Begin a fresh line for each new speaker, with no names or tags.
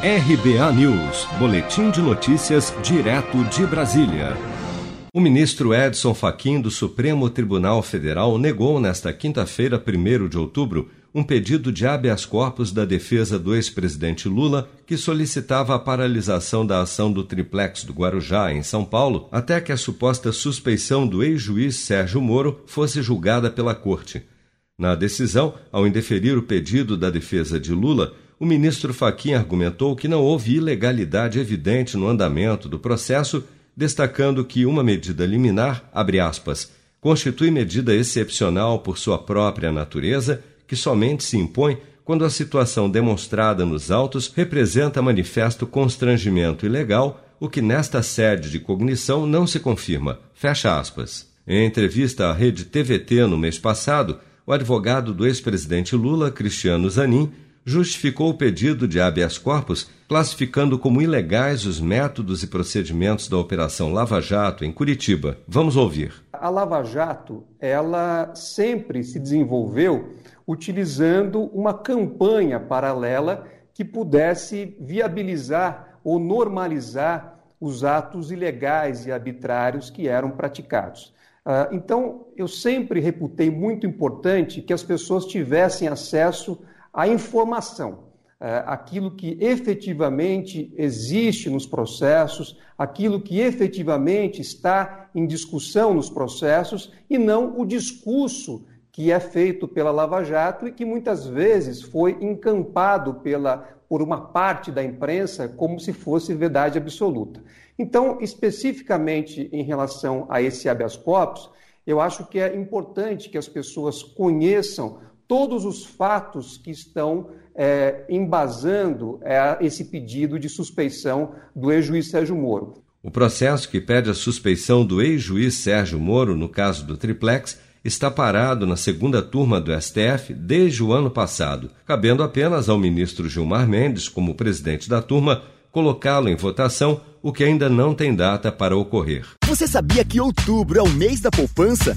RBA News, Boletim de Notícias, direto de Brasília. O ministro Edson Fachin do Supremo Tribunal Federal negou nesta quinta-feira, 1 de outubro, um pedido de habeas corpus da defesa do ex-presidente Lula, que solicitava a paralisação da ação do triplex do Guarujá, em São Paulo, até que a suposta suspeição do ex-juiz Sérgio Moro fosse julgada pela Corte. Na decisão, ao indeferir o pedido da defesa de Lula, o ministro Faquim argumentou que não houve ilegalidade evidente no andamento do processo, destacando que uma medida liminar, abre aspas, constitui medida excepcional por sua própria natureza, que somente se impõe quando a situação demonstrada nos autos representa manifesto constrangimento ilegal, o que nesta sede de cognição não se confirma. Fecha aspas. Em entrevista à rede TVT no mês passado, o advogado do ex-presidente Lula, Cristiano Zanin, justificou o pedido de habeas corpus, classificando como ilegais os métodos e procedimentos da Operação Lava Jato em Curitiba. Vamos ouvir.
A Lava Jato, ela sempre se desenvolveu utilizando uma campanha paralela que pudesse viabilizar ou normalizar os atos ilegais e arbitrários que eram praticados. Ah, então, eu sempre reputei muito importante que as pessoas tivessem acesso a informação, é, aquilo que efetivamente existe nos processos, aquilo que efetivamente está em discussão nos processos e não o discurso que é feito pela Lava Jato e que muitas vezes foi encampado pela, por uma parte da imprensa como se fosse verdade absoluta. Então, especificamente em relação a esse habeas corpus, eu acho que é importante que as pessoas conheçam todos os fatos que estão é, embasando é, esse pedido de suspeição do ex-juiz Sérgio Moro.
O processo que pede a suspeição do ex-juiz Sérgio Moro no caso do triplex está parado na segunda turma do STF desde o ano passado, cabendo apenas ao ministro Gilmar Mendes, como presidente da turma, colocá-lo em votação, o que ainda não tem data para ocorrer.
Você sabia que outubro é o mês da poupança?